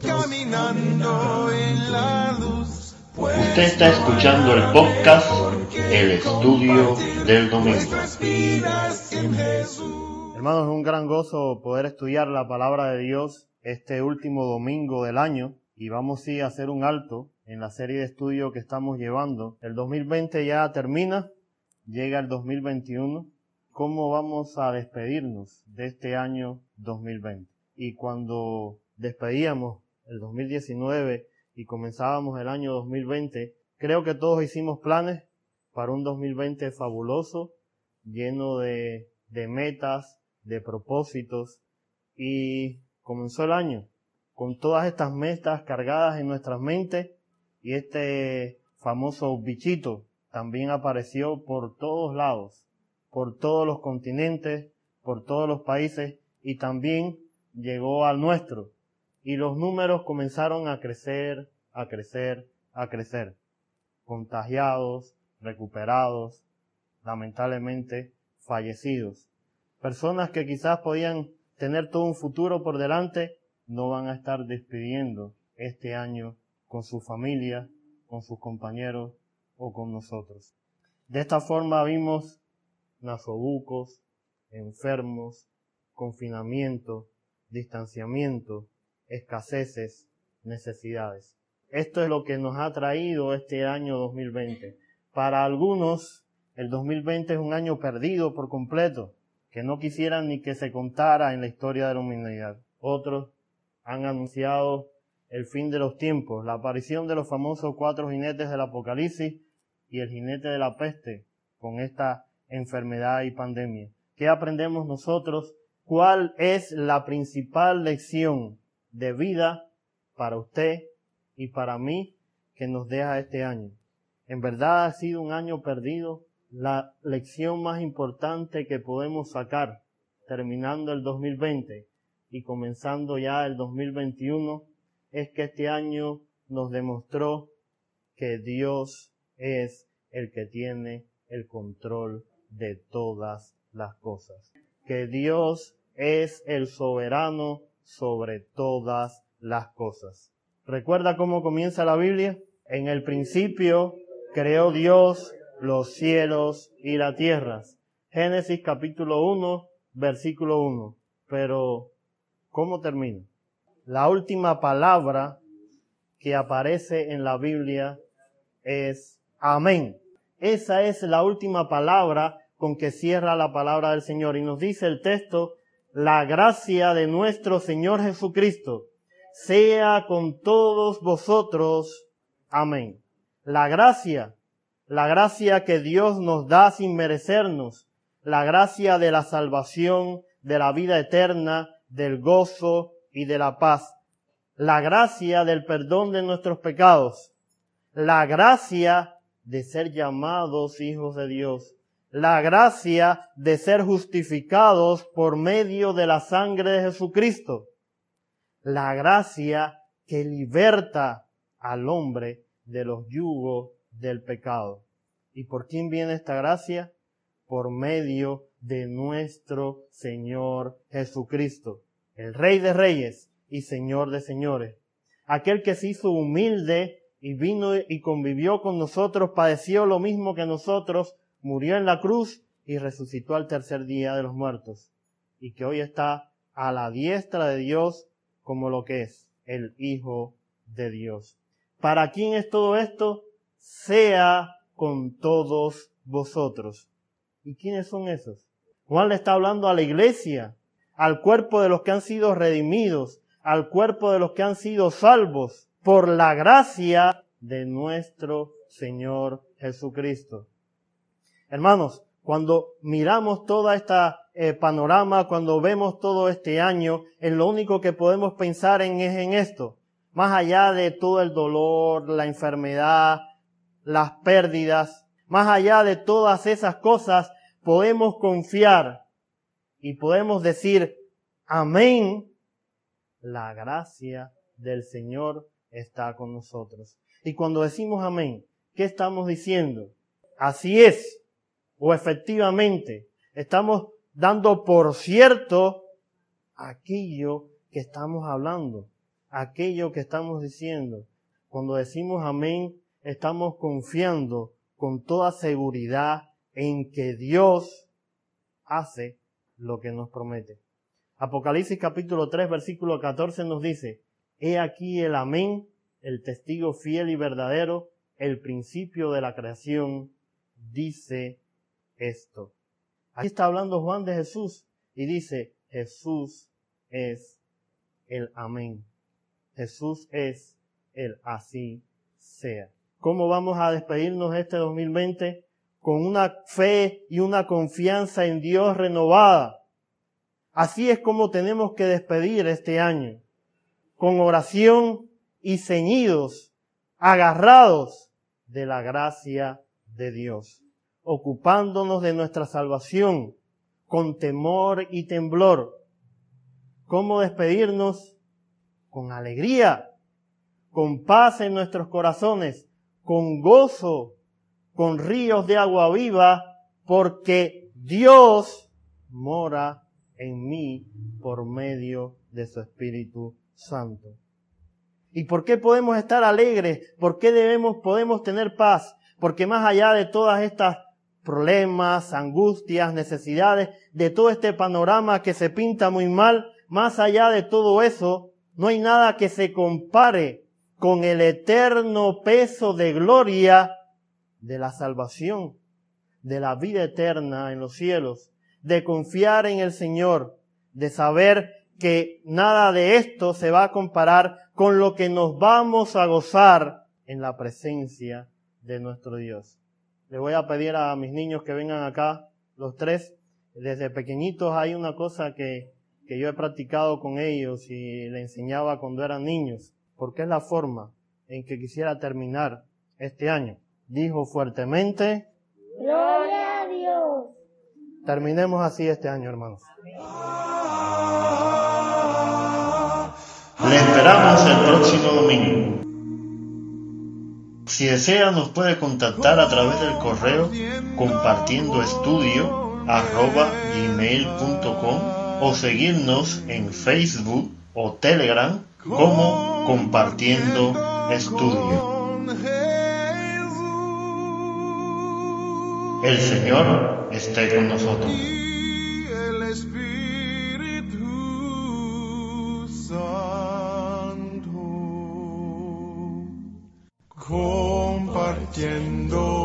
caminando en la luz. Usted está escuchando el podcast El Estudio del Domingo. Hermanos, es un gran gozo poder estudiar la palabra de Dios este último domingo del año y vamos sí a hacer un alto en la serie de estudio que estamos llevando. El 2020 ya termina, llega el 2021. ¿Cómo vamos a despedirnos de este año 2020? Y cuando despedíamos el 2019 y comenzábamos el año 2020, creo que todos hicimos planes para un 2020 fabuloso, lleno de, de metas, de propósitos y comenzó el año con todas estas metas cargadas en nuestras mentes y este famoso bichito también apareció por todos lados, por todos los continentes, por todos los países y también llegó al nuestro. Y los números comenzaron a crecer, a crecer, a crecer. Contagiados, recuperados, lamentablemente fallecidos. Personas que quizás podían tener todo un futuro por delante, no van a estar despidiendo este año con su familia, con sus compañeros o con nosotros. De esta forma vimos nasobucos, enfermos, confinamiento, distanciamiento, escaseces, necesidades. Esto es lo que nos ha traído este año 2020. Para algunos, el 2020 es un año perdido por completo, que no quisieran ni que se contara en la historia de la humanidad. Otros han anunciado el fin de los tiempos, la aparición de los famosos cuatro jinetes del Apocalipsis y el jinete de la peste con esta enfermedad y pandemia. ¿Qué aprendemos nosotros? ¿Cuál es la principal lección de vida para usted y para mí que nos deja este año? En verdad ha sido un año perdido. La lección más importante que podemos sacar terminando el 2020 y comenzando ya el 2021 es que este año nos demostró que Dios es el que tiene el control de todas las cosas. Que Dios es el soberano sobre todas las cosas. ¿Recuerda cómo comienza la Biblia? En el principio creó Dios los cielos y la tierra. Génesis capítulo 1, versículo 1. Pero, ¿cómo termina? La última palabra que aparece en la Biblia es amén. Esa es la última palabra con que cierra la palabra del Señor. Y nos dice el texto, la gracia de nuestro Señor Jesucristo sea con todos vosotros. Amén. La gracia, la gracia que Dios nos da sin merecernos, la gracia de la salvación, de la vida eterna, del gozo, y de la paz, la gracia del perdón de nuestros pecados, la gracia de ser llamados hijos de Dios, la gracia de ser justificados por medio de la sangre de Jesucristo, la gracia que liberta al hombre de los yugos del pecado. ¿Y por quién viene esta gracia? Por medio de nuestro Señor Jesucristo el Rey de Reyes y Señor de Señores, aquel que se hizo humilde y vino y convivió con nosotros, padeció lo mismo que nosotros, murió en la cruz y resucitó al tercer día de los muertos, y que hoy está a la diestra de Dios como lo que es el Hijo de Dios. ¿Para quién es todo esto? Sea con todos vosotros. ¿Y quiénes son esos? Juan le está hablando a la iglesia, al cuerpo de los que han sido redimidos, al cuerpo de los que han sido salvos por la gracia de nuestro Señor Jesucristo. Hermanos, cuando miramos toda esta eh, panorama, cuando vemos todo este año, en lo único que podemos pensar en es en esto. Más allá de todo el dolor, la enfermedad, las pérdidas, más allá de todas esas cosas, podemos confiar y podemos decir, amén, la gracia del Señor está con nosotros. Y cuando decimos amén, ¿qué estamos diciendo? Así es, o efectivamente, estamos dando por cierto aquello que estamos hablando, aquello que estamos diciendo. Cuando decimos amén, estamos confiando con toda seguridad en que Dios hace lo que nos promete. Apocalipsis capítulo 3 versículo 14 nos dice, He aquí el amén, el testigo fiel y verdadero, el principio de la creación, dice esto. Aquí está hablando Juan de Jesús y dice, Jesús es el amén. Jesús es el así sea. ¿Cómo vamos a despedirnos este 2020? Con una fe y una confianza en Dios renovada. Así es como tenemos que despedir este año. Con oración y ceñidos, agarrados de la gracia de Dios, ocupándonos de nuestra salvación con temor y temblor. ¿Cómo despedirnos? Con alegría, con paz en nuestros corazones, con gozo, con ríos de agua viva, porque Dios mora en mí por medio de su Espíritu Santo. ¿Y por qué podemos estar alegres? ¿Por qué debemos, podemos tener paz? Porque más allá de todas estas problemas, angustias, necesidades, de todo este panorama que se pinta muy mal, más allá de todo eso, no hay nada que se compare con el eterno peso de gloria de la salvación, de la vida eterna en los cielos, de confiar en el Señor, de saber que nada de esto se va a comparar con lo que nos vamos a gozar en la presencia de nuestro Dios. Le voy a pedir a mis niños que vengan acá, los tres. Desde pequeñitos hay una cosa que, que yo he practicado con ellos y le enseñaba cuando eran niños, porque es la forma en que quisiera terminar este año. Dijo fuertemente, Gloria a Dios. Terminemos así este año, hermanos. Le esperamos el próximo domingo. Si desea nos puede contactar a través del correo compartiendo estudio arroba gmail.com o seguirnos en Facebook o Telegram como compartiendo estudio. El Señor esté con nosotros. Compartiendo